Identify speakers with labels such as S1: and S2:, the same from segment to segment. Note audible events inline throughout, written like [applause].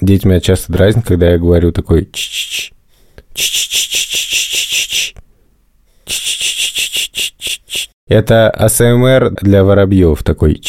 S1: Дети меня часто дразнят, когда я говорю такой Это АСМР для воробьев такой.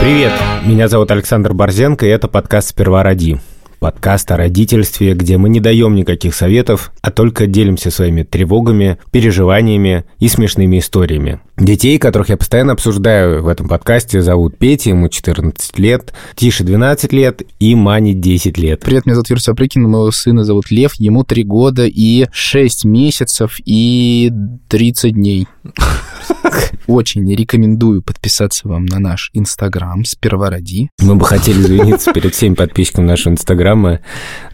S1: Привет, меня зовут Александр Борзенко, и это подкаст «Сперва роди». Подкаст о родительстве, где мы не даем никаких советов, а только делимся своими тревогами, переживаниями и смешными историями. Детей, которых я постоянно обсуждаю в этом подкасте, зовут Петя, ему 14 лет, Тише 12 лет и Мане 10 лет.
S2: Привет, меня зовут Юрий Сапрыкин, моего сына зовут Лев, ему 3 года и 6 месяцев и 30 дней. [laughs] Очень рекомендую подписаться вам на наш Инстаграм «Сперва ради».
S1: Мы бы хотели извиниться перед всеми подписчиками нашего Инстаграма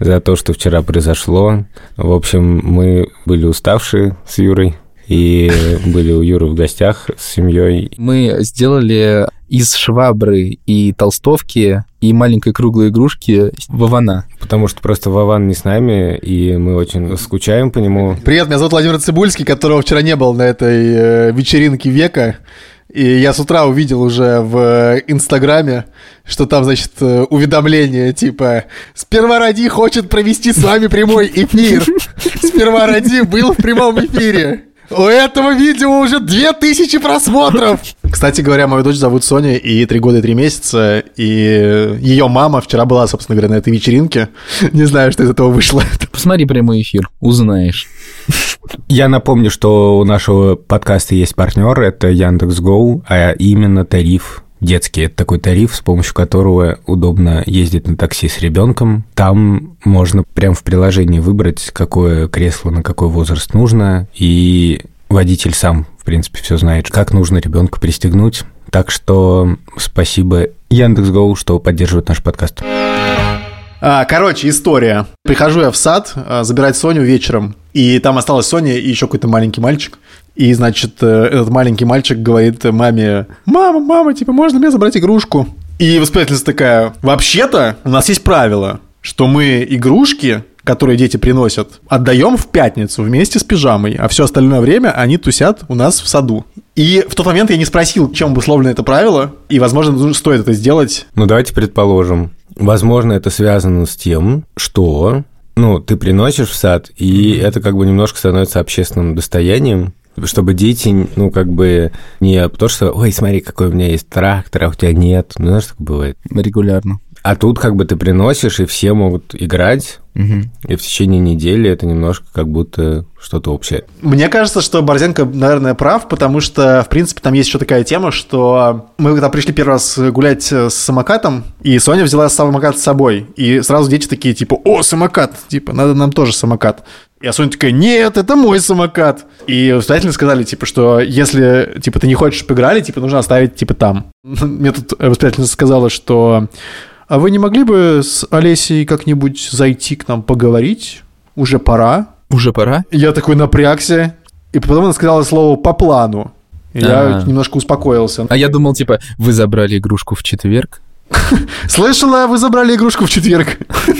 S1: за то, что вчера произошло. В общем, мы были уставшие с Юрой, и были у Юры в гостях с семьей.
S2: Мы сделали из швабры и толстовки и маленькой круглой игрушки Вована.
S1: Потому что просто Вован не с нами, и мы очень скучаем по нему.
S3: Привет, меня зовут Владимир Цибульский, которого вчера не было на этой э, вечеринке века. И я с утра увидел уже в Инстаграме, что там, значит, э, уведомление типа «Сперва Ради хочет провести с вами прямой эфир». [laughs] «Сперва Ради был в прямом эфире». У этого видео уже 2000 просмотров. Кстати говоря, мою дочь зовут Соня, и три года и три месяца, и ее мама вчера была, собственно говоря, на этой вечеринке. [laughs] Не знаю, что из этого вышло.
S2: Посмотри прямой эфир, узнаешь.
S1: Я напомню, что у нашего подкаста есть партнер, это Яндекс.Гоу, а именно тариф детский. Это такой тариф, с помощью которого удобно ездить на такси с ребенком. Там можно прямо в приложении выбрать, какое кресло на какой возраст нужно, и водитель сам, в принципе, все знает, как нужно ребенка пристегнуть. Так что спасибо Яндекс.Гоу, что поддерживает наш подкаст.
S3: А, короче, история. Прихожу я в сад а, забирать Соню вечером, и там осталась Соня и еще какой-то маленький мальчик. И, значит, э, этот маленький мальчик говорит маме, мама, мама, типа, можно мне забрать игрушку? И воспитательница такая, вообще-то у нас есть правило, что мы игрушки, которые дети приносят, отдаем в пятницу вместе с пижамой, а все остальное время они тусят у нас в саду. И в тот момент я не спросил, чем обусловлено это правило, и, возможно, стоит это сделать.
S1: Ну, давайте предположим. Возможно, это связано с тем, что ну, ты приносишь в сад, и это как бы немножко становится общественным достоянием, чтобы дети, ну, как бы не то, что, ой, смотри, какой у меня есть трактор, а у тебя нет. Ну, знаешь, такое бывает.
S2: Регулярно.
S1: А тут как бы ты приносишь, и все могут играть, угу. и в течение недели это немножко как будто что-то общее.
S3: Мне кажется, что Борзенко, наверное, прав, потому что, в принципе, там есть еще такая тема, что мы когда пришли первый раз гулять с самокатом, и Соня взяла самокат с собой, и сразу дети такие, типа, о, самокат, типа, надо нам тоже самокат. И Соня такая, нет, это мой самокат. И воспитатели сказали, типа, что если, типа, ты не хочешь поиграли, типа, нужно оставить, типа, там. [laughs] Мне тут воспитательница сказала, что а вы не могли бы с Олесей как-нибудь зайти к нам поговорить? Уже пора.
S2: Уже пора?
S3: Я такой напрягся. И потом она сказала слово «по плану». И я а. немножко успокоился.
S2: А я думал, типа, вы забрали игрушку в четверг? [laughs]
S3: Слышала, вы забрали игрушку в четверг.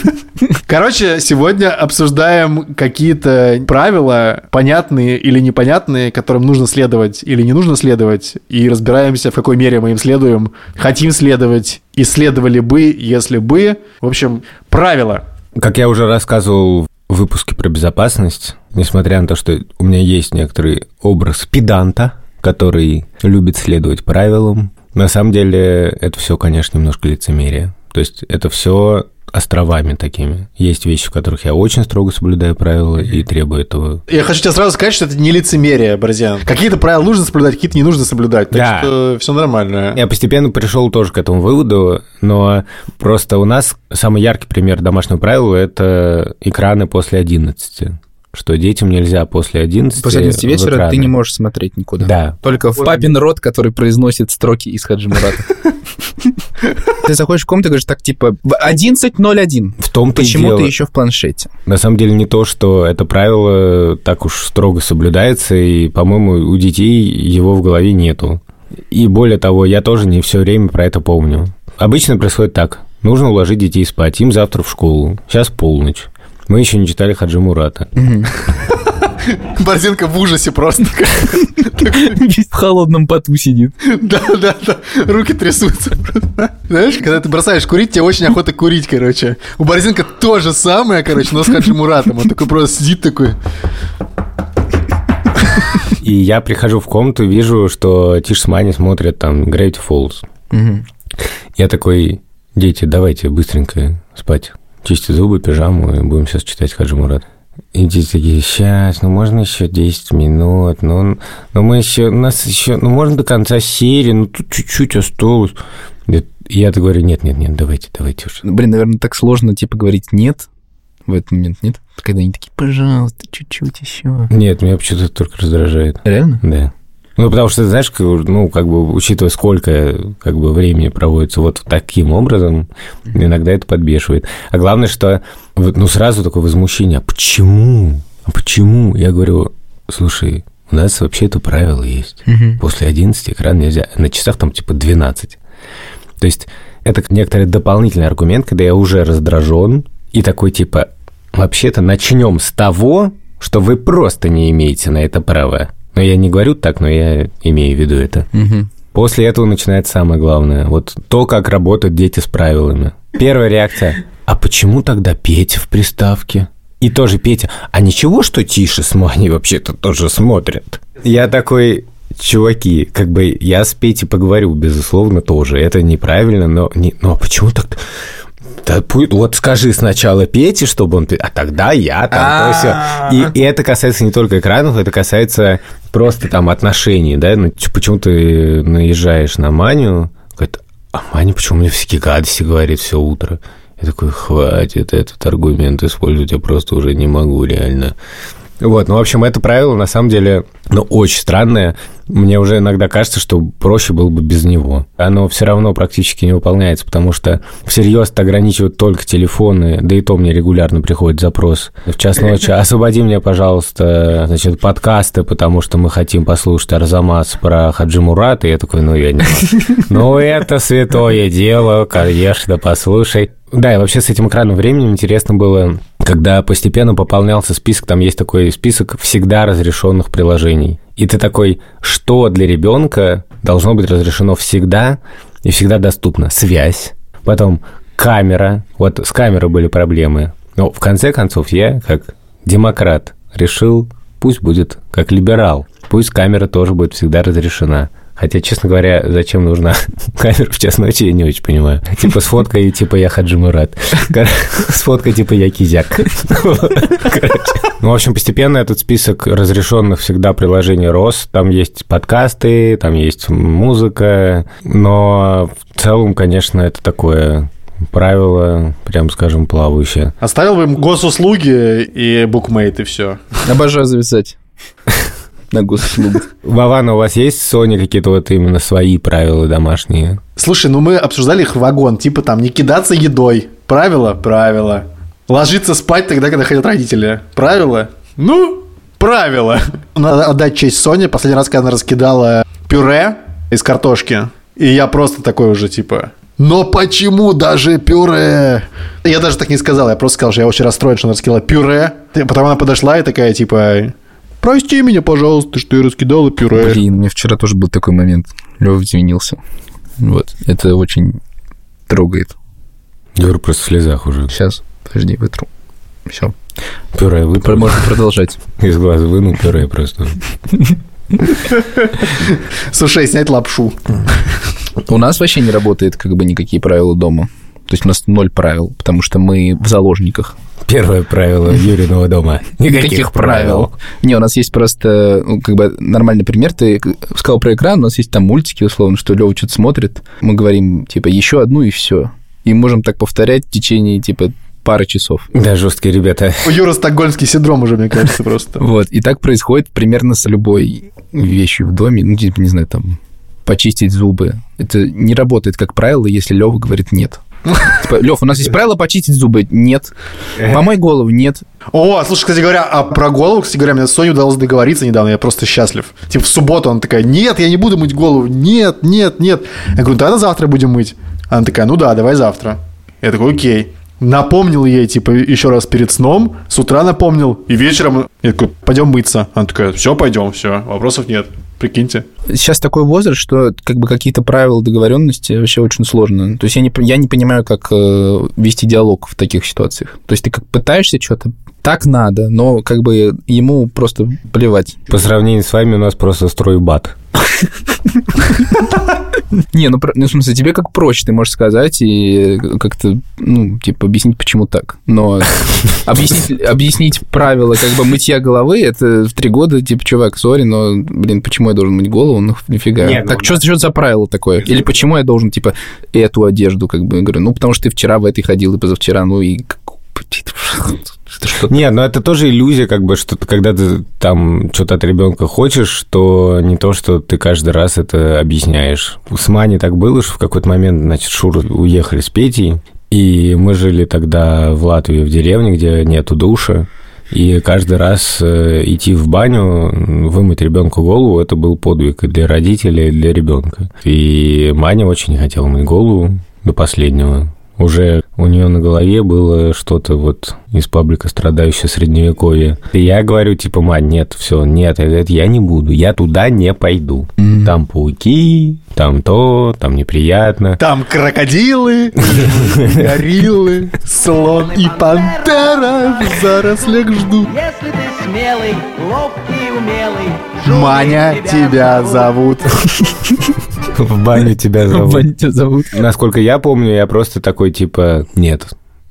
S3: [laughs] Короче, сегодня обсуждаем какие-то правила, понятные или непонятные, которым нужно следовать или не нужно следовать, и разбираемся, в какой мере мы им следуем, хотим следовать, исследовали бы, если бы. В общем, правила.
S1: Как я уже рассказывал в выпуске про безопасность, несмотря на то, что у меня есть некоторый образ педанта, который любит следовать правилам, на самом деле это все, конечно, немножко лицемерие. То есть это все островами такими. Есть вещи, в которых я очень строго соблюдаю правила и требую этого.
S3: Я хочу тебе сразу сказать, что это не лицемерие, Борзян. Какие-то правила нужно соблюдать, какие-то не нужно соблюдать. Так да. что все нормально.
S1: Я постепенно пришел тоже к этому выводу, но просто у нас самый яркий пример домашнего правила – это экраны после 11 что детям нельзя после 11
S2: После 11 вечера ты не можешь смотреть никуда.
S1: Да.
S2: Только в папин рот, который произносит строки из Хаджимурата. [laughs] Ты заходишь в комнату и говоришь так, типа, 11.01.
S1: В том
S2: Почему ты еще в планшете?
S1: На самом деле не то, что это правило так уж строго соблюдается, и, по-моему, у детей его в голове нету. И более того, я тоже не все время про это помню. Обычно происходит так. нужно уложить детей спать, им завтра в школу, сейчас полночь. Мы еще не читали Хаджи Мурата. [laughs]
S3: Борзенко в ужасе просто.
S2: Весь в холодном поту сидит.
S3: Да, да, да. Руки трясутся. Знаешь, когда ты бросаешь курить, тебе очень охота курить, короче. У Борзенко то же самое, короче, но с Хаджи Муратом. Он такой просто сидит такой.
S1: И я прихожу в комнату, вижу, что Тиш с Мани смотрят там Gravity Falls. Я такой, дети, давайте быстренько спать. Чистить зубы, пижаму, и будем сейчас читать Хаджи Мурат. И дети такие, сейчас, ну можно еще 10 минут, ну, ну мы еще, у нас еще, ну можно до конца серии, ну тут чуть-чуть осталось. И я говорю, нет, нет, нет, давайте, давайте уже.
S2: Ну, блин, наверное, так сложно, типа, говорить «нет» в этот момент, нет? Когда они такие, пожалуйста, чуть-чуть еще.
S1: Нет, меня почему-то только раздражает.
S2: Реально?
S1: Да. Ну, потому что, знаешь, как, ну, как бы, учитывая, сколько как бы, времени проводится вот таким образом, иногда это подбешивает. А главное, что, ну, сразу такое возмущение. А почему? А почему? Я говорю, слушай, у нас вообще это правило есть.
S2: Мгм.
S1: После 11 экран нельзя. На часах там типа 12. То есть это некоторый дополнительный аргумент, когда я уже раздражен и такой типа, вообще-то начнем с того, что вы просто не имеете на это права. Но я не говорю так, но я имею в виду это.
S2: Мгм.
S1: После этого начинается самое главное. Вот то, как работают дети с правилами. Первая реакция. А почему тогда Петя в приставке? И тоже Петя. А ничего, что Тише с Маней вообще-то тоже смотрят? Я такой, чуваки, как бы я с Петей поговорю, безусловно, тоже. Это неправильно, но, не, но почему так? Вот скажи сначала Пете, чтобы он... А тогда я там, то всё. И, это касается не только экранов, это касается просто там отношений, да? Ну, почему ты наезжаешь на Маню, говорит, а Маня почему мне всякие гадости говорит все утро? Я такой, хватит этот аргумент использовать, я просто уже не могу реально. Вот, ну, в общем, это правило, на самом деле, ну, очень странное. Мне уже иногда кажется, что проще было бы без него. Оно все равно практически не выполняется, потому что всерьез ограничивают только телефоны, да и то мне регулярно приходит запрос в час ночи. [laughs] Освободи мне, пожалуйста, значит, подкасты, потому что мы хотим послушать Арзамас про Хаджи Мурата. И я такой, ну, я не могу. [laughs] Ну, это святое дело, конечно, послушай. Да, и вообще с этим экранным временем интересно было, когда постепенно пополнялся список, там есть такой список всегда разрешенных приложений. И ты такой, что для ребенка должно быть разрешено всегда и всегда доступно? Связь, потом камера. Вот с камерой были проблемы. Но в конце концов я, как демократ, решил, пусть будет как либерал. Пусть камера тоже будет всегда разрешена. Хотя, честно говоря, зачем нужна [laughs] камера в час ночи, я не очень понимаю. Типа с фоткой, типа я Хаджи Мурат. Кор- [laughs] С фоткой, типа я Кизяк. [laughs] Ну, в общем, постепенно этот список разрешенных всегда приложений рос. Там есть подкасты, там есть музыка. Но в целом, конечно, это такое правило, прям скажем, плавающее.
S3: Оставил бы им госуслуги и букмейт, и все.
S2: Обожаю завязать на госуслугу. [laughs]
S1: Вован, у вас есть в Sony какие-то вот именно свои правила домашние?
S3: Слушай, ну мы обсуждали их в вагон, типа там не кидаться едой. Правило? Правило. Ложиться спать тогда, когда хотят родители. Правило? Ну, правило. [laughs] Надо отдать честь Соне. Последний раз, когда она раскидала пюре из картошки. И я просто такой уже, типа... Но почему даже пюре? Я даже так не сказал, я просто сказал, что я очень расстроен, что она раскидала пюре. Потом она подошла и такая, типа... Прости меня, пожалуйста, что я раскидала пюре.
S2: Блин, у меня вчера тоже был такой момент. Лёва извинился. Вот. Это очень трогает.
S1: Юра просто в слезах уже.
S2: Сейчас, подожди, вытру. Все.
S1: Пюре выпал.
S2: Можно продолжать. [laughs]
S1: Из глаза вынул пюре просто.
S3: Слушай, снять лапшу.
S2: У нас вообще не работает как бы никакие правила дома. То есть у нас ноль правил, потому что мы в заложниках.
S1: Первое правило Юриного дома. Никаких правил.
S2: Не, у нас есть просто ну, как бы нормальный пример. Ты сказал про экран, у нас есть там мультики, условно, что Лёва что-то смотрит. Мы говорим, типа, еще одну и все. И можем так повторять в течение, типа, пары часов.
S1: Да, жесткие ребята.
S3: У Юры стокгольмский синдром уже, мне кажется, просто. [laughs]
S2: Вот. И так происходит примерно с любой вещью в доме. Ну, типа, не знаю, там, почистить зубы. Это не работает, как правило, если Лёва говорит нет. Типа, Лев, у нас есть правило почистить зубы. Нет. Помой голову. Нет.
S3: О, слушай, кстати говоря, а про голову, кстати говоря, мне с Соней удалось договориться недавно, я просто счастлив. Типа в субботу она такая, нет, я не буду мыть голову, нет, нет, нет. Я говорю, тогда завтра будем мыть. Она такая, ну да, давай завтра. Я такой, окей. Напомнил ей, типа, еще раз перед сном, с утра напомнил, и вечером я такой, пойдем мыться. Она такая, все, пойдем, все, вопросов нет. Прикиньте.
S2: Сейчас такой возраст, что как бы какие-то правила договоренности вообще очень сложно. То есть я не, я не понимаю, как э, вести диалог в таких ситуациях. То есть ты как пытаешься что-то так надо, но как бы ему просто плевать.
S1: По сравнению с вами у нас просто стройбат. [laughs] [laughs]
S2: Не, ну, ну, в смысле, тебе как проще, ты можешь сказать и как-то, ну, типа, объяснить, почему так. Но [laughs] объяснить, объяснить правила как бы мытья головы, это в три года, типа, чувак, сори, но, блин, почему я должен мыть голову? Ну, нифига. Нет, так, ну, что, да. что за правило такое? Или почему я должен, типа, эту одежду, как бы, говорю, ну, потому что ты вчера в этой ходил и позавчера, ну, и [laughs]
S1: нет, но это тоже иллюзия, как бы, что когда ты там что-то от ребенка хочешь, то не то, что ты каждый раз это объясняешь. С Мани так было, что в какой-то момент, значит, Шур уехали с Петей, и мы жили тогда в Латвии, в деревне, где нету душа. И каждый раз э, идти в баню, вымыть ребенку голову, это был подвиг и для родителей, и для ребенка. И Маня очень хотела мыть голову до последнего уже у нее на голове было что-то вот из паблика «Страдающее средневековье». И я говорю, типа, мать, нет, все, нет, это я не буду, я туда не пойду. Mm-hmm. Там пауки, там то, там неприятно.
S3: Там крокодилы, гориллы, слон и пантера в зарослях ждут. Если ты смелый, ловкий, умелый, Маня, тебя зовут. [laughs]
S1: В баню тебя зовут. В баню тебя зовут. Насколько я помню, я просто такой, типа, нет,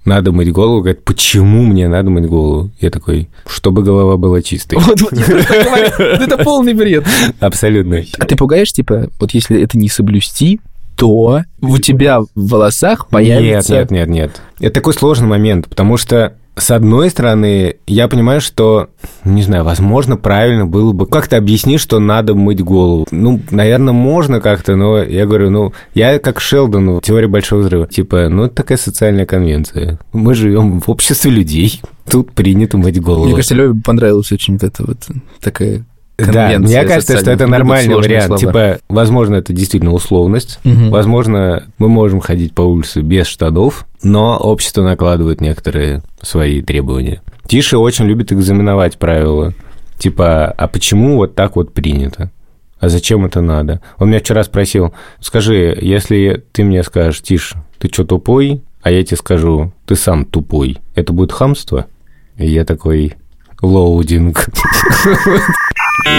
S1: надо мыть голову. Говорит, почему мне надо мыть голову? Я такой, чтобы голова была чистой. Вот, вот
S2: это полный бред.
S1: Абсолютно.
S2: А ты пугаешь, типа, вот если это не соблюсти, то у тебя в волосах появится...
S1: Нет, нет, нет, нет. Это такой сложный момент, потому что с одной стороны, я понимаю, что, не знаю, возможно, правильно было бы как-то объяснить, что надо мыть голову. Ну, наверное, можно как-то, но я говорю, ну, я как Шелдон в теории большого взрыва. Типа, ну, это такая социальная конвенция. Мы живем в обществе людей. Тут принято мыть голову.
S2: Мне кажется, Лёве понравилась очень вот эта вот такая
S1: да, мне кажется, что это нормальный вариант. Слова. Типа, возможно, это действительно условность. Угу. Возможно, мы можем ходить по улице без штанов, но общество накладывает некоторые свои требования. Тише очень любит экзаменовать правила. Типа, а почему вот так вот принято? А зачем это надо? Он меня вчера спросил, скажи, если ты мне скажешь, Тиш, ты что, тупой? А я тебе скажу, ты сам тупой. Это будет хамство? И я такой, loading. [laughs]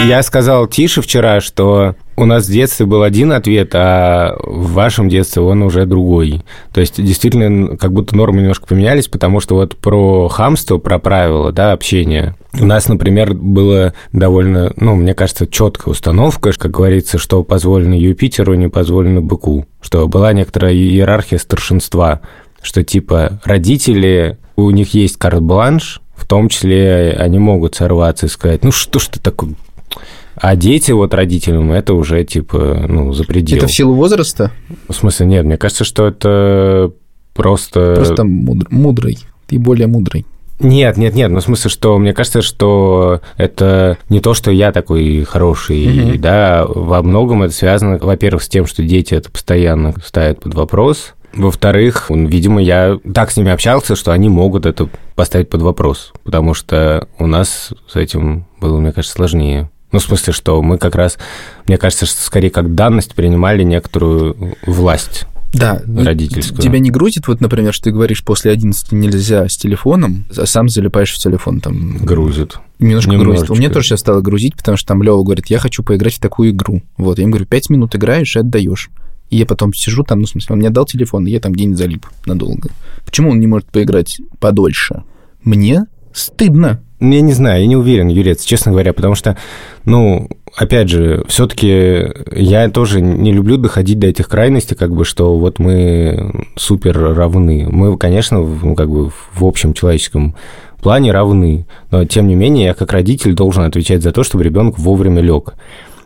S1: Я сказал Тише вчера, что у нас в детстве был один ответ, а в вашем детстве он уже другой. То есть, действительно, как будто нормы немножко поменялись, потому что вот про хамство, про правила, да, общения, у нас, например, было довольно, ну, мне кажется, четкая установка, как говорится, что позволено Юпитеру, не позволено быку, что была некоторая иерархия старшинства, что типа родители, у них есть карт-бланш, в том числе они могут сорваться и сказать, ну что ж ты такой а дети вот родителям это уже типа, ну, за пределом.
S2: Это в силу возраста?
S1: В смысле, нет, мне кажется, что это просто...
S2: Просто мудр... мудрый. Ты более мудрый.
S1: Нет, нет, нет, ну в смысле, что мне кажется, что это не то, что я такой хороший, mm-hmm. да, во многом это связано, во-первых, с тем, что дети это постоянно ставят под вопрос, во-вторых, видимо, я так с ними общался, что они могут это поставить под вопрос, потому что у нас с этим было, мне кажется, сложнее. Ну, в смысле, что мы как раз, мне кажется, что скорее как данность принимали некоторую власть
S2: да,
S1: ну, родительскую.
S2: Тебя не грузит, вот, например, что ты говоришь, после 11 нельзя с телефоном, а сам залипаешь в телефон там.
S1: Грузит.
S2: Немножко Немножечко. грузит. У меня тоже сейчас стало грузить, потому что там Лева говорит, я хочу поиграть в такую игру. Вот, я ему говорю, 5 минут играешь и отдаешь. И я потом сижу там, ну, в смысле, он мне отдал телефон, и я там день залип надолго. Почему он не может поиграть подольше? Мне стыдно.
S1: Я не знаю, я не уверен, Юрец, честно говоря, потому что, ну, опять же, все-таки я тоже не люблю доходить до этих крайностей, как бы, что вот мы супер равны. Мы, конечно, ну, как бы в общем человеческом плане равны, но тем не менее я как родитель должен отвечать за то, чтобы ребенок вовремя лег.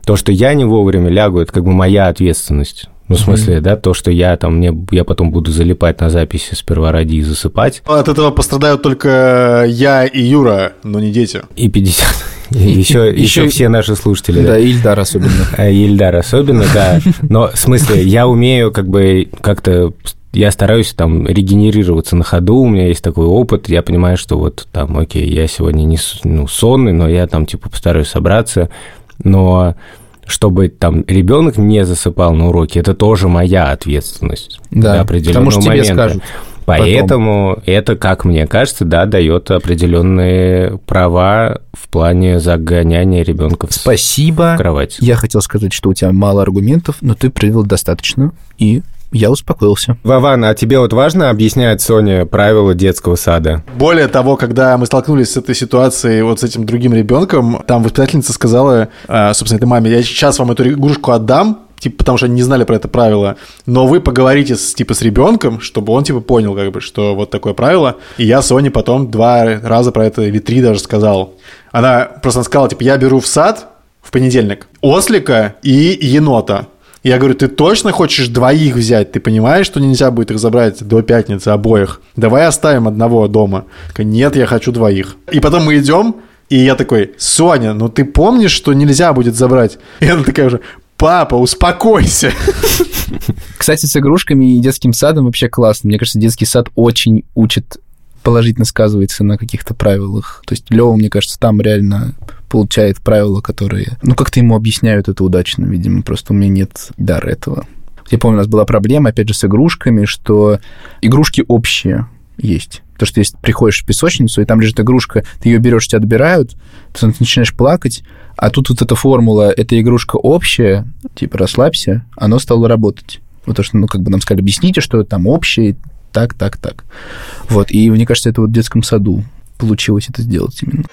S1: То, что я не вовремя лягу, это как бы моя ответственность. Ну, в смысле, mm-hmm. да, то, что я там, мне, я потом буду залипать на записи сперва ради и засыпать.
S3: От этого пострадают только я и Юра, но не дети.
S1: И 50. И еще, [laughs] еще все наши слушатели.
S2: Да, да. Ильдар особенно. [laughs]
S1: А Ильдар особенно, да. [laughs] Но в смысле, я умею как бы как-то я стараюсь там регенерироваться на ходу, у меня есть такой опыт, я понимаю, что вот там, окей, я сегодня не ну, сонный, но я там типа постараюсь собраться, но чтобы там ребенок не засыпал на уроке, это тоже моя ответственность.
S2: Да, потому что момента. тебе скажут.
S1: Поэтому потом. это, как мне кажется, да, дает определенные права в плане загоняния ребенка в,
S2: Спасибо.
S1: в кровать.
S2: Я хотел сказать, что у тебя мало аргументов, но ты привел достаточно, и я успокоился.
S1: Вован, а тебе вот важно объяснять Соне правила детского сада?
S3: Более того, когда мы столкнулись с этой ситуацией вот с этим другим ребенком, там воспитательница сказала, а, собственно, этой маме, я сейчас вам эту игрушку отдам, типа, потому что они не знали про это правило, но вы поговорите с, типа, с ребенком, чтобы он, типа, понял, как бы, что вот такое правило. И я Соне потом два раза про это, или три даже сказал. Она просто сказала, типа, я беру в сад в понедельник ослика и енота. Я говорю, ты точно хочешь двоих взять? Ты понимаешь, что нельзя будет их забрать до пятницы обоих? Давай оставим одного дома. Нет, я хочу двоих. И потом мы идем, и я такой, Соня, ну ты помнишь, что нельзя будет забрать? И она такая уже, папа, успокойся.
S2: Кстати, с игрушками и детским садом вообще классно. Мне кажется, детский сад очень учит положительно сказывается на каких-то правилах. То есть Лева, мне кажется, там реально получает правила, которые... Ну, как-то ему объясняют это удачно, видимо. Просто у меня нет дара этого. Я помню, у нас была проблема, опять же, с игрушками, что игрушки общие есть. То, что если приходишь в песочницу, и там лежит игрушка, ты ее берешь, тебя отбирают, ты начинаешь плакать, а тут вот эта формула, эта игрушка общая, типа расслабься, оно стало работать. Вот то, что, ну, как бы нам сказали, объясните, что там общее, так, так, так. Вот, и мне кажется, это вот в детском саду получилось это сделать именно.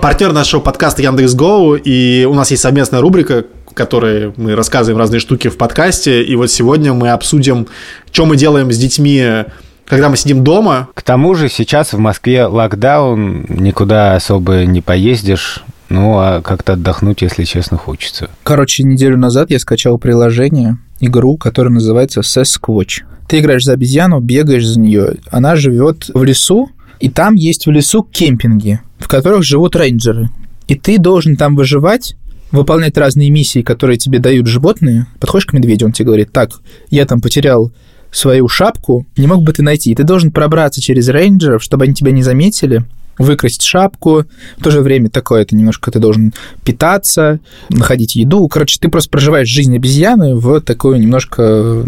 S3: Партнер нашего подкаста Яндекс.Гоу, и у нас есть совместная рубрика, в которой мы рассказываем разные штуки в подкасте, и вот сегодня мы обсудим, что мы делаем с детьми когда мы сидим дома.
S1: К тому же сейчас в Москве локдаун, никуда особо не поездишь, ну, а как-то отдохнуть, если честно, хочется.
S2: Короче, неделю назад я скачал приложение, игру, которая называется Sasquatch. Ты играешь за обезьяну, бегаешь за нее. Она живет в лесу, и там есть в лесу кемпинги, в которых живут рейнджеры. И ты должен там выживать, выполнять разные миссии, которые тебе дают животные. Подходишь к медведю, он тебе говорит, так, я там потерял свою шапку, не мог бы ты найти. И ты должен пробраться через рейнджеров, чтобы они тебя не заметили, выкрасть шапку. В то же время такое, это немножко ты должен питаться, находить еду. Короче, ты просто проживаешь жизнь обезьяны в такой немножко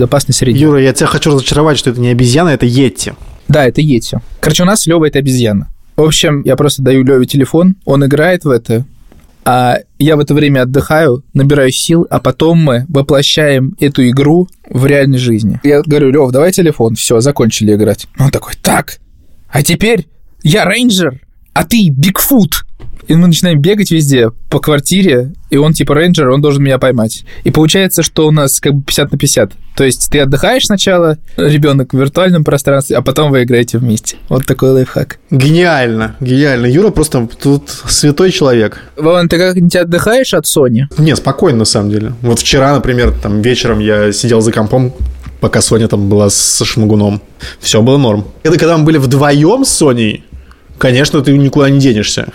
S2: опасной среде.
S3: Юра, я тебя хочу разочаровать, что это не обезьяна, это Йетти.
S2: Да, это Йети. Короче, у нас Лева это обезьяна. В общем, я просто даю Леве телефон, он играет в это, а я в это время отдыхаю, набираю сил, а потом мы воплощаем эту игру в реальной жизни. Я говорю, Лев, давай телефон, все, закончили играть. Он такой, так, а теперь я рейнджер, а ты Бигфут. И мы начинаем бегать везде по квартире, и он типа рейнджер, он должен меня поймать. И получается, что у нас как бы 50 на 50. То есть ты отдыхаешь сначала, ребенок в виртуальном пространстве, а потом вы играете вместе. Вот такой лайфхак.
S3: Гениально, гениально. Юра просто тут святой человек.
S2: Вован, ты как-нибудь отдыхаешь от Sony?
S3: Не, спокойно на самом деле. Вот вчера, например, там вечером я сидел за компом, пока Соня там была с Шмагуном. Все было норм. Это когда мы были вдвоем с Соней, конечно, ты никуда не денешься.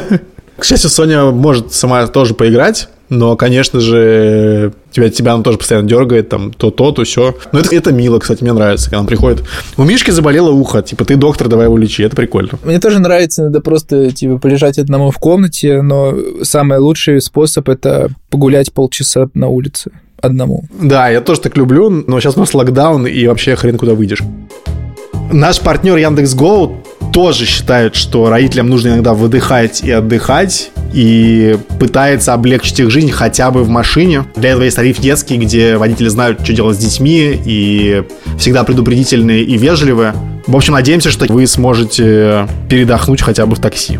S3: [laughs] К счастью, Соня может сама тоже поиграть, но, конечно же, тебя, тебя она тоже постоянно дергает, там, то, то, то, все. Но это, это мило, кстати, мне нравится, когда он приходит. У Мишки заболело ухо, типа, ты доктор, давай его лечи, это прикольно.
S2: Мне тоже нравится иногда просто, типа, полежать одному в комнате, но самый лучший способ – это погулять полчаса на улице одному.
S3: Да, я тоже так люблю, но сейчас у нас локдаун, и вообще хрен куда выйдешь. Наш партнер Яндекс.Гоу тоже считает, что родителям нужно иногда выдыхать и отдыхать, и пытается облегчить их жизнь хотя бы в машине. Для этого есть тариф детский, где водители знают, что делать с детьми, и всегда предупредительные и вежливые. В общем, надеемся, что вы сможете передохнуть хотя бы в такси.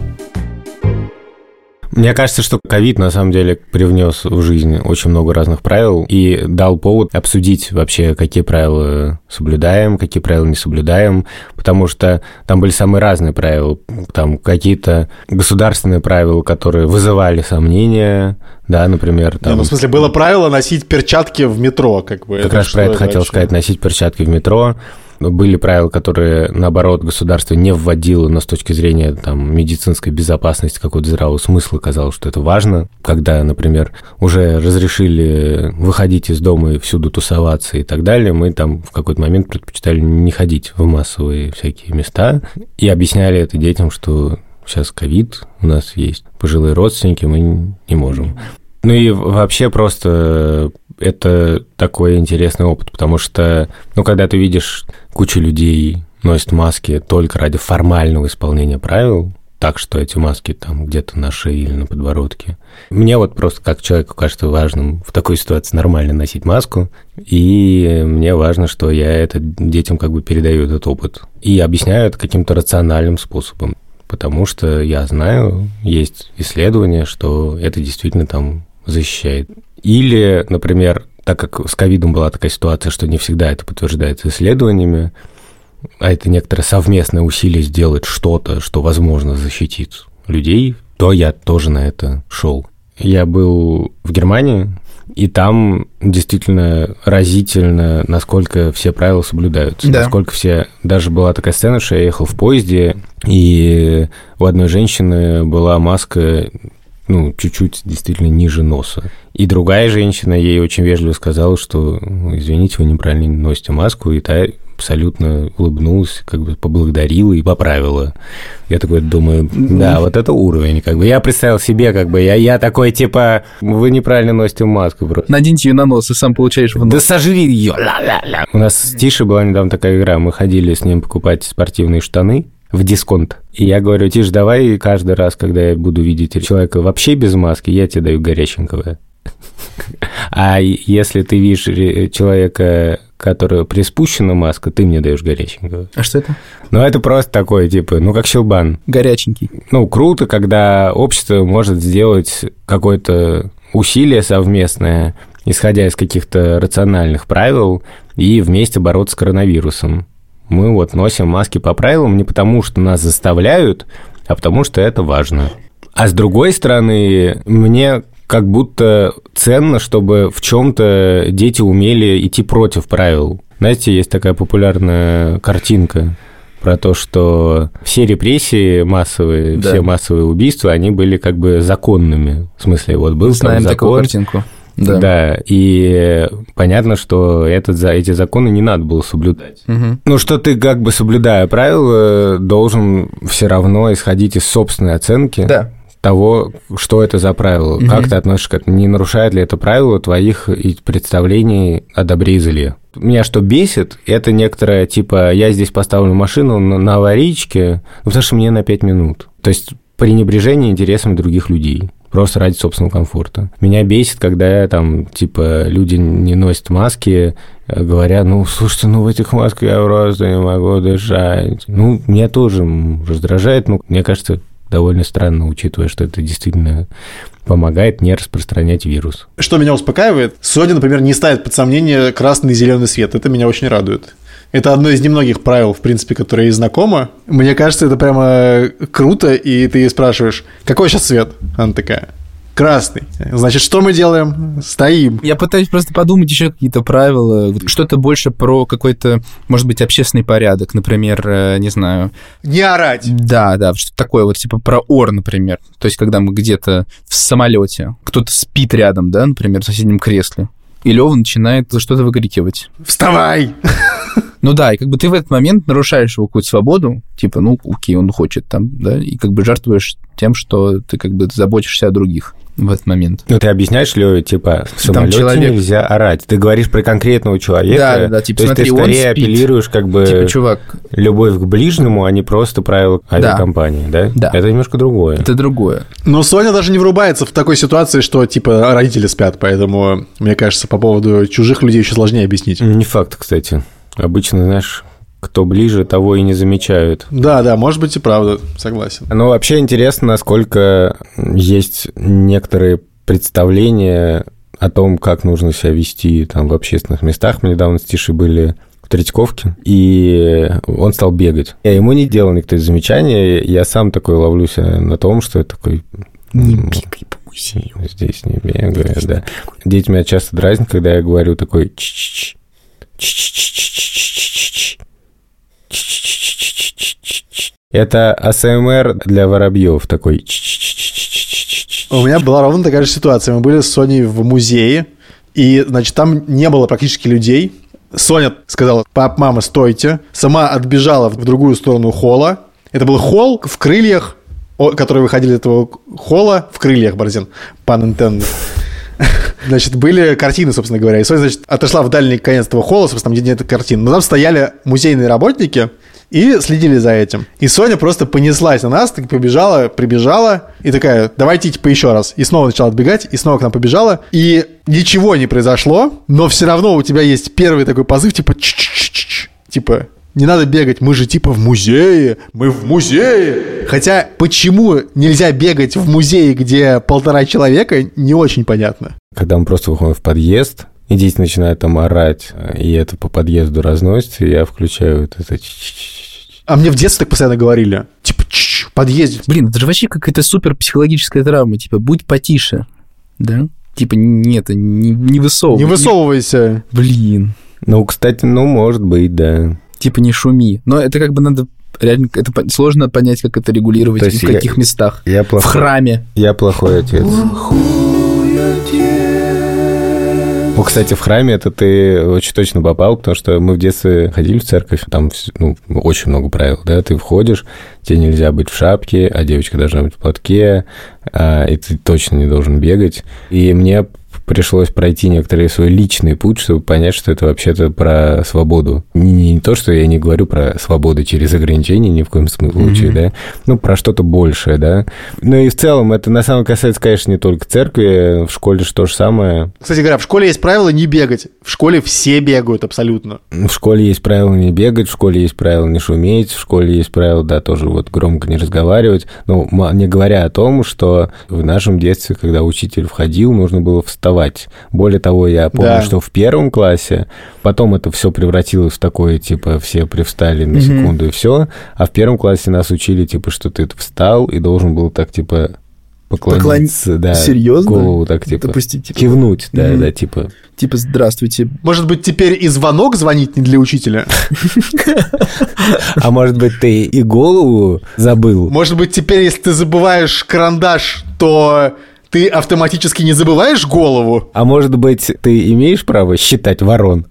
S1: Мне кажется, что ковид на самом деле привнес в жизнь очень много разных правил и дал повод обсудить вообще, какие правила соблюдаем, какие правила не соблюдаем, потому что там были самые разные правила. Там какие-то государственные правила, которые вызывали сомнения, да, например. Там...
S3: Не, ну, в смысле, было правило носить перчатки в метро, как бы.
S1: Как раз про это хотел сказать, носить перчатки в метро Были правила, которые, наоборот, государство не вводило, но с точки зрения там, медицинской безопасности, какого-то здравого смысла казалось, что это важно. Когда, например, уже разрешили выходить из дома и всюду тусоваться и так далее, мы там в какой-то момент предпочитали не ходить в массовые всякие места и объясняли это детям, что сейчас ковид у нас есть, пожилые родственники, мы не можем. Ну и вообще просто это такой интересный опыт, потому что, ну, когда ты видишь кучу людей носят маски только ради формального исполнения правил, так что эти маски там где-то на шее или на подбородке. Мне вот просто как человеку кажется важным в такой ситуации нормально носить маску, и мне важно, что я это детям как бы передаю этот опыт и объясняю это каким-то рациональным способом, потому что я знаю, есть исследования, что это действительно там защищает. Или, например, так как с ковидом была такая ситуация, что не всегда это подтверждается исследованиями, а это некоторое совместное усилие сделать что-то, что, возможно, защитит людей, то я тоже на это шел. Я был в Германии, и там действительно разительно, насколько все правила соблюдаются. Да. Насколько все... Даже была такая сцена, что я ехал в поезде, и у одной женщины была маска ну, чуть-чуть действительно ниже носа. И другая женщина ей очень вежливо сказала, что, ну, извините, вы неправильно носите маску, и та абсолютно улыбнулась, как бы поблагодарила и поправила. Я такой думаю, да, вот это уровень, как бы. Я представил себе, как бы, я, я такой, типа, вы неправильно носите маску просто.
S2: Наденьте ее на нос, и сам получаешь в нос.
S1: Да сожри ее, ла-ла-ла. У нас с Тишей была недавно такая игра, мы ходили с ним покупать спортивные штаны, в дисконт. И я говорю, Тиш, давай каждый раз, когда я буду видеть человека вообще без маски, я тебе даю горяченького. [laughs] А если ты видишь человека, который приспущена маска, ты мне даешь горяченького.
S2: А что это?
S1: Ну, это просто такое, типа, ну, как щелбан.
S2: Горяченький.
S1: Ну, круто, когда общество может сделать какое-то усилие совместное, исходя из каких-то рациональных правил, и вместе бороться с коронавирусом мы вот носим маски по правилам не потому, что нас заставляют, а потому что это важно. А с другой стороны, мне как будто ценно, чтобы в чем-то дети умели идти против правил. Знаете, есть такая популярная картинка про то, что все репрессии массовые, да. все массовые убийства, они были как бы законными. В смысле, вот был
S2: Знаем
S1: там закон,
S2: такую картинку.
S1: Да. да, и понятно, что этот, за эти законы не надо было соблюдать. Угу. Ну, что ты, как бы соблюдая правила, должен все равно исходить из собственной оценки.
S2: Да
S1: того, что это за правило, угу. как ты относишься к этому, не нарушает ли это правило твоих представлений о добре и зле. Меня что бесит, это некоторое, типа, я здесь поставлю машину на, на аварийке, ну, потому что мне на 5 минут. То есть пренебрежение интересами других людей просто ради собственного комфорта. Меня бесит, когда там, типа, люди не носят маски, э, говоря, ну, слушайте, ну, в этих масках я просто не могу дышать. Ну, меня тоже раздражает, ну, мне кажется, довольно странно, учитывая, что это действительно помогает не распространять вирус.
S3: Что меня успокаивает, Соня, например, не ставит под сомнение красный и зеленый свет. Это меня очень радует. Это одно из немногих правил, в принципе, которые ей знакомо. Мне кажется, это прямо круто, и ты ей спрашиваешь, какой сейчас цвет? Она такая, красный. Значит, что мы делаем? Стоим.
S2: Я пытаюсь просто подумать еще какие-то правила, что-то больше про какой-то, может быть, общественный порядок, например, э, не знаю.
S3: Не орать.
S2: Да, да, что такое вот типа про ор, например. То есть, когда мы где-то в самолете, кто-то спит рядом, да, например, в соседнем кресле. И Лева начинает что-то выкрикивать.
S3: Вставай! [laughs]
S2: Ну да, и как бы ты в этот момент нарушаешь его какую-то свободу, типа, ну, окей, он хочет там, да, и как бы жертвуешь тем, что ты как бы заботишься о других в этот момент.
S1: Ну, ты объясняешь, Лёва, типа, в самолете человек... нельзя орать. Ты говоришь про конкретного человека.
S2: Да, да, да типа,
S1: то
S2: смотри,
S1: есть ты скорее апеллируешь как бы
S2: типа, чувак...
S1: любовь к ближнему, а не просто правила авиакомпании, да. да?
S2: Да.
S1: Это немножко другое.
S2: Это другое.
S3: Но Соня даже не врубается в такой ситуации, что, типа, родители спят, поэтому, мне кажется, по поводу чужих людей еще сложнее объяснить.
S1: Не факт, кстати. Обычно, знаешь, кто ближе, того и не замечают.
S3: Да, да, может быть и правда, согласен.
S1: Но вообще интересно, насколько есть некоторые представления о том, как нужно себя вести там в общественных местах. Мы недавно с Тишей были в Третьяковке, и он стал бегать. Я ему не делал никаких замечаний, я сам такой ловлюсь на том, что я такой...
S2: Не бегай по музею.
S1: Здесь не бегаю, да. Дети меня часто дразнят, когда я говорю такой... Ч -ч -ч, ч -ч -ч Это АСМР для воробьев такой.
S3: У меня была ровно такая же ситуация. Мы были с Соней в музее, и, значит, там не было практически людей. Соня сказала, пап, мама, стойте. Сама отбежала в другую сторону холла. Это был холл в крыльях, которые выходили из этого холла в крыльях, Борзин, пан Nintendo. [laughs] Значит, были картины, собственно говоря. И Соня, значит, отошла в дальний конец этого холла, собственно, там, где нет картин. Но там стояли музейные работники, и следили за этим. И Соня просто понеслась на нас, так побежала, прибежала, и такая, давайте типа еще раз. И снова начала отбегать, и снова к нам побежала. И ничего не произошло, но все равно у тебя есть первый такой позыв, типа, типа, не надо бегать, мы же типа в музее, мы в музее. Хотя почему нельзя бегать в музее, где полтора человека, не очень понятно.
S1: Когда мы просто выходим в подъезд, и дети начинают там орать, и это по подъезду разносится, и я включаю вот это...
S3: А мне в детстве так постоянно говорили. Типа, подъезде.
S2: Блин, это же вообще какая-то супер психологическая травма. Типа, будь потише. Да? Типа, нет, не, не высовывайся.
S3: Не высовывайся.
S2: Блин.
S1: Ну, кстати, ну, может быть, да.
S2: Типа, не шуми. Но это как бы надо реально это сложно понять, как это регулировать, в каких я, местах.
S1: Я плохой,
S2: в храме.
S1: Я плохой отец. Плохой отец. Ну, кстати, в храме это ты очень точно попал, потому что мы в детстве ходили в церковь, там ну, очень много правил, да, ты входишь, тебе нельзя быть в шапке, а девочка должна быть в платке, а, и ты точно не должен бегать. И мне пришлось пройти некоторый свой личный путь, чтобы понять, что это вообще-то про свободу. Не, не то, что я не говорю про свободу через ограничения ни в коем случае, mm-hmm. да, ну, про что-то большее, да. Ну и в целом это на самом деле касается, конечно, не только церкви, в школе же то же самое.
S3: Кстати говоря, в школе есть правило не бегать. В школе все бегают абсолютно.
S1: В школе есть правило не бегать, в школе есть правило не шуметь, в школе есть правило, да, тоже вот громко не разговаривать. Ну, не говоря о том, что в нашем детстве, когда учитель входил, нужно было вставать рисовать. Более того, я помню, да. что в первом классе, потом это все превратилось в такое, типа, все привстали на секунду и все, а в первом классе нас учили, типа, что ты встал и должен был так, типа, поклониться, Поклон... да,
S2: Серьезно?
S1: голову так, типа, Допустить, типа... кивнуть, да, mm-hmm. да, типа...
S2: Типа, здравствуйте.
S3: Может быть, теперь и звонок звонить не для учителя?
S1: А может быть, ты и голову забыл?
S3: Может быть, теперь, если ты забываешь карандаш, то ты автоматически не забываешь голову?
S1: А может быть, ты имеешь право считать ворон?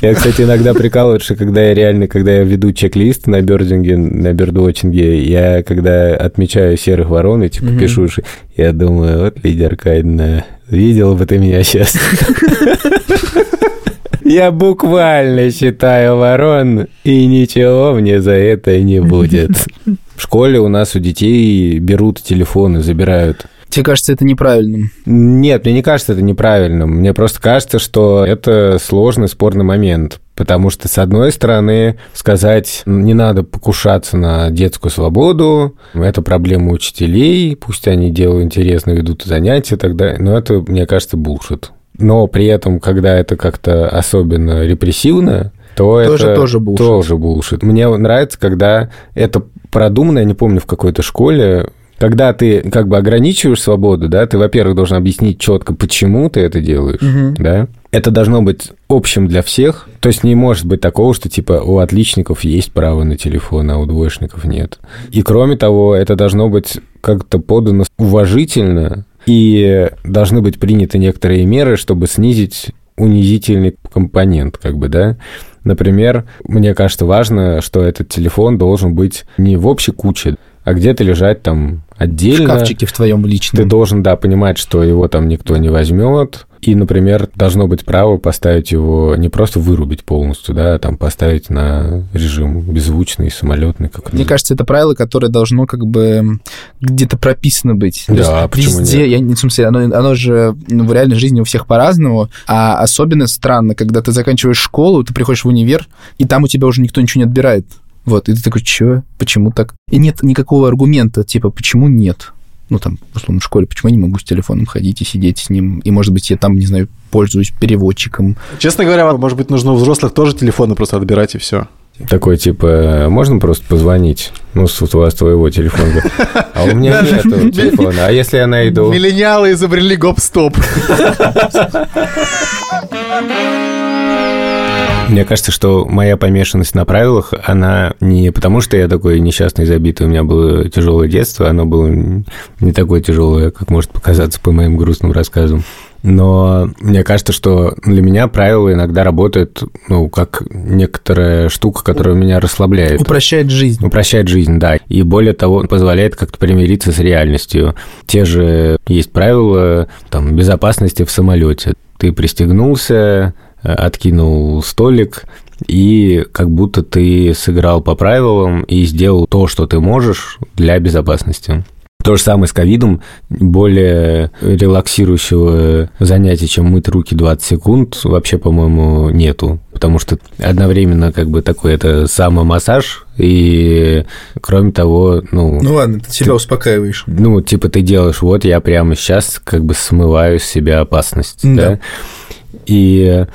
S1: Я, кстати, иногда прикалываюсь, что когда я реально, когда я веду чек-лист на бердинге, на бердвотчинге, я когда отмечаю серых ворон и типа mm-hmm. пишу, я думаю, вот, Лидия Аркадьевна, видела бы ты меня сейчас. Я буквально считаю ворон, и ничего мне за это не будет. В школе у нас у детей берут телефоны, забирают
S2: Тебе кажется это неправильным?
S1: Нет, мне не кажется это неправильным. Мне просто кажется, что это сложный, спорный момент. Потому что, с одной стороны, сказать, не надо покушаться на детскую свободу, это проблема учителей, пусть они делают интересно, ведут занятия и так далее, но это, мне кажется, булшит. Но при этом, когда это как-то особенно репрессивно, то тоже, это тоже булшит. тоже булшит. Мне нравится, когда это продумано, я не помню, в какой-то школе когда ты как бы ограничиваешь свободу, да, ты, во-первых, должен объяснить четко, почему ты это делаешь, угу. да. Это должно быть общим для всех. То есть не может быть такого, что типа у отличников есть право на телефон, а у двоечников нет. И кроме того, это должно быть как-то подано уважительно, и должны быть приняты некоторые меры, чтобы снизить унизительный компонент, как бы, да. Например, мне кажется важно, что этот телефон должен быть не в общей куче, а где-то лежать там отдельно.
S2: В шкафчике в твоем личном.
S1: Ты должен, да, понимать, что его там никто не возьмет. И, например, должно быть право поставить его, не просто вырубить полностью, да, а там поставить на режим беззвучный, самолетный. Как
S2: Мне кажется, это правило, которое должно как бы где-то прописано быть.
S1: Да, почему
S2: везде, нет? Я, не в смысле, оно, оно же ну, в реальной жизни у всех по-разному, а особенно странно, когда ты заканчиваешь школу, ты приходишь в универ, и там у тебя уже никто ничего не отбирает. Вот, и ты такой, чё? Почему так? И нет никакого аргумента, типа, почему нет? Ну, там, условно, в школе, почему я не могу с телефоном ходить и сидеть с ним? И, может быть, я там, не знаю, пользуюсь переводчиком.
S3: Честно говоря, может быть, нужно у взрослых тоже телефоны просто отбирать, и все.
S1: Такой, типа, можно просто позвонить? Ну, с у вас твоего телефона. А у меня нет телефона. А если я найду?
S3: Миллениалы изобрели гоп-стоп. [laughs]
S1: Мне кажется, что моя помешанность на правилах, она не потому, что я такой несчастный, забитый, у меня было тяжелое детство, оно было не такое тяжелое, как может показаться по моим грустным рассказам. Но мне кажется, что для меня правила иногда работают, ну, как некоторая штука, которая меня расслабляет.
S2: Упрощает жизнь.
S1: Упрощает жизнь, да. И более того, позволяет как-то примириться с реальностью. Те же есть правила там, безопасности в самолете. Ты пристегнулся, откинул столик, и как будто ты сыграл по правилам и сделал то, что ты можешь для безопасности. То же самое с ковидом. Более релаксирующего занятия, чем мыть руки 20 секунд, вообще, по-моему, нету. Потому что одновременно как бы такой это самомассаж, и кроме того, ну...
S2: Ну ладно, ты себя ты, успокаиваешь.
S1: Ну, типа ты делаешь, вот я прямо сейчас как бы смываю с себя опасность, да? да? И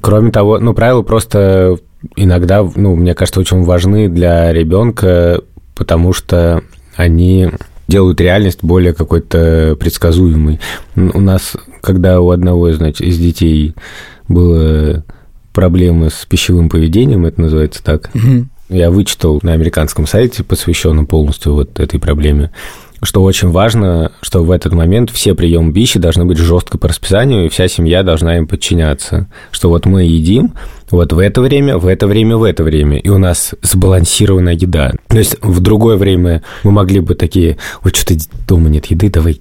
S1: кроме того, ну, правила просто иногда, ну, мне кажется, очень важны для ребенка, потому что они делают реальность более какой-то предсказуемой. У нас, когда у одного, значит, из детей было проблемы с пищевым поведением, это называется так, угу. я вычитал на американском сайте, посвященном полностью вот этой проблеме, что очень важно, что в этот момент все приемы пищи должны быть жестко по расписанию, и вся семья должна им подчиняться. Что вот мы едим, вот в это время, в это время, в это время, и у нас сбалансированная еда. То есть в другое время мы могли бы такие, вот что-то дома нет еды, давай,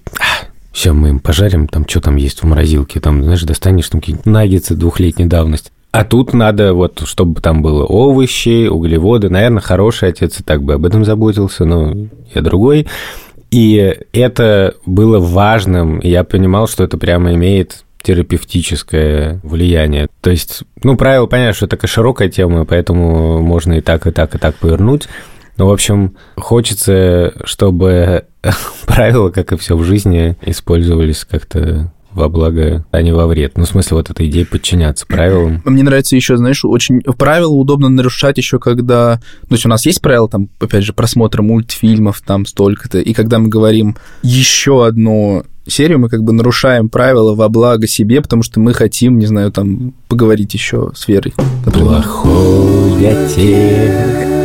S1: все, мы им пожарим, там что там есть в морозилке, там, знаешь, достанешь там какие-нибудь наггетсы двухлетней давности. А тут надо вот, чтобы там было овощи, углеводы. Наверное, хороший отец и так бы об этом заботился, но я другой. И это было важным, я понимал, что это прямо имеет терапевтическое влияние. То есть, ну, правило, понятно, что это такая широкая тема, поэтому можно и так, и так, и так повернуть. Но, в общем, хочется, чтобы [laughs] правила, как и все в жизни, использовались как-то во благо, а не во вред. Ну, в смысле, вот эта идея подчиняться правилам. [clears throat]
S2: Мне нравится еще, знаешь, очень правила удобно нарушать еще, когда... То есть у нас есть правила, там, опять же, просмотра мультфильмов, там, столько-то, и когда мы говорим еще одну серию, мы как бы нарушаем правила во благо себе, потому что мы хотим, не знаю, там, поговорить еще с Верой.
S1: Например. Плохой отец.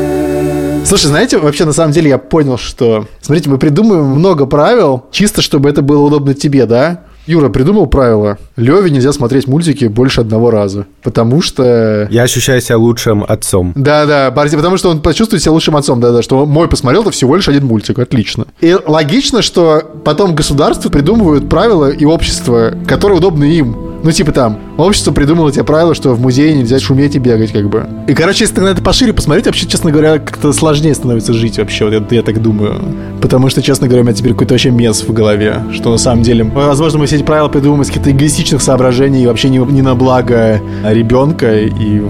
S3: Слушай, знаете, вообще на самом деле я понял, что... Смотрите, мы придумываем много правил, чисто чтобы это было удобно тебе, да? Юра придумал правило. Леве нельзя смотреть мультики больше одного раза. Потому что...
S1: Я ощущаю себя лучшим отцом.
S3: Да-да, потому что он почувствует себя лучшим отцом. Да-да, что мой посмотрел, это всего лишь один мультик. Отлично. И логично, что потом государство придумывают правила и общество, которые удобны им. Ну, типа там, общество придумало тебе правило, что в музее нельзя шуметь и бегать, как бы. И, короче, если на это пошире посмотреть, вообще, честно говоря, как-то сложнее становится жить вообще, вот я, я так думаю. Потому что, честно говоря, у меня теперь какой-то вообще мес в голове, что на самом деле, возможно, мы все эти правила придумываем из каких-то эгоистичных соображений и вообще не, не на благо ребенка, и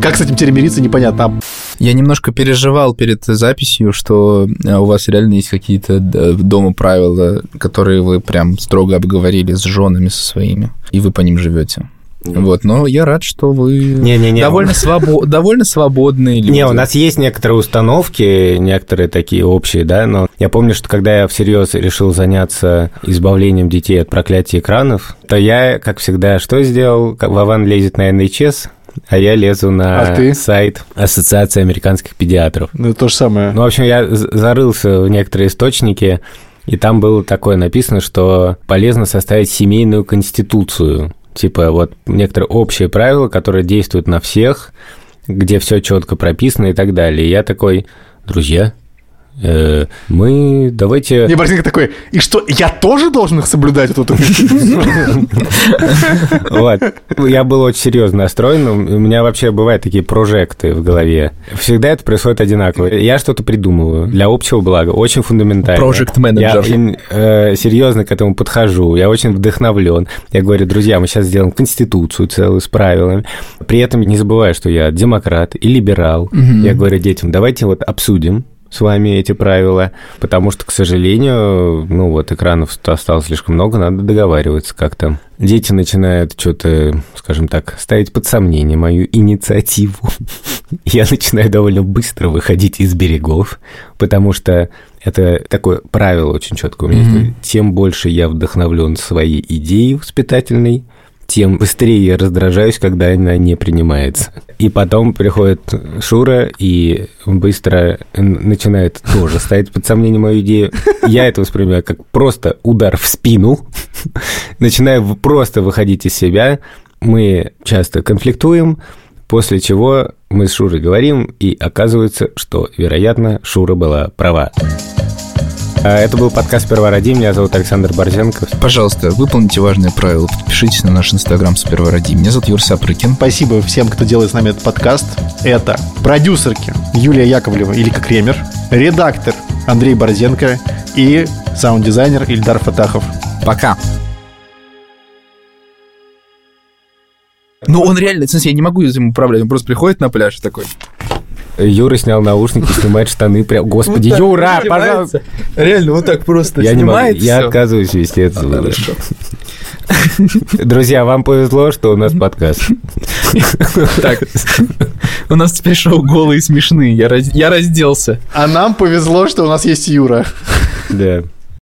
S3: как с этим теперь мириться, непонятно.
S2: Я немножко переживал перед записью, что э, у вас реально есть какие-то дома правила, которые вы прям строго обговорили с женами со своими, и вы по ним живете. Вот, но я рад, что вы
S1: не, не, не.
S2: Довольно, свобо... довольно свободные люди.
S1: Не, у нас есть некоторые установки, некоторые такие общие, да, но я помню, что когда я всерьез решил заняться избавлением детей от проклятия экранов, то я, как всегда, что сделал? Вован лезет на NHS, а я лезу на а ты? сайт Ассоциации американских педиатров.
S3: Ну, то же самое.
S1: Ну, в общем, я зарылся в некоторые источники, и там было такое написано, что полезно составить семейную конституцию. Типа вот некоторые общие правила, которые действуют на всех, где все четко прописано и так далее. И я такой, друзья, мы давайте...
S3: Не, Борзенко такой, и что, я тоже должен их соблюдать? Вот
S1: Вот. Я был очень серьезно настроен. У меня вообще бывают такие прожекты в голове. Всегда это происходит одинаково. Я что-то придумываю для общего блага, очень фундаментально.
S2: Проект-менеджер.
S1: Я э, серьезно к этому подхожу. Я очень вдохновлен. Я говорю, друзья, мы сейчас сделаем конституцию целую с правилами. При этом не забываю, что я демократ и либерал. Я говорю детям, давайте вот обсудим, с вами эти правила, потому что, к сожалению, ну вот экранов осталось слишком много, надо договариваться как-то. Дети начинают что-то, скажем так, ставить под сомнение мою инициативу. [laughs] Я начинаю довольно быстро выходить из берегов, потому что это такое правило очень четкое у меня. Mm-hmm. Тем больше я вдохновлен своей идеей воспитательной, тем быстрее я раздражаюсь, когда она не принимается. И потом приходит Шура и быстро начинает тоже ставить под сомнение мою идею. Я это воспринимаю как просто удар в спину. [laughs] Начинаю просто выходить из себя. Мы часто конфликтуем, после чего мы с Шурой говорим, и оказывается, что, вероятно, Шура была права. А, это был подкаст «Первороди». Меня зовут Александр Борзенков.
S2: Пожалуйста, выполните важное правило. Подпишитесь на наш инстаграм с «Первороди». Меня зовут Юр Сапрыкин.
S3: Спасибо всем, кто делает с нами этот подкаст. Это продюсерки Юлия Яковлева, Илика Кремер, редактор Андрей Борзенко и саунд-дизайнер Ильдар Фатахов.
S2: Пока. Ну, он реально, в смысле, я не могу ему управлять. Он просто приходит на пляж и такой...
S1: Юра снял наушники, снимает штаны. Прям, господи, вот Юра, пожалуйста.
S2: Реально, вот так просто
S1: я не могу, Я отказываюсь вести это. Друзья, вам повезло, что у нас подкаст.
S2: Так, у нас теперь шоу голые и смешные. Я, раз, я разделся.
S3: А нам повезло, что у нас есть Юра.
S1: Да.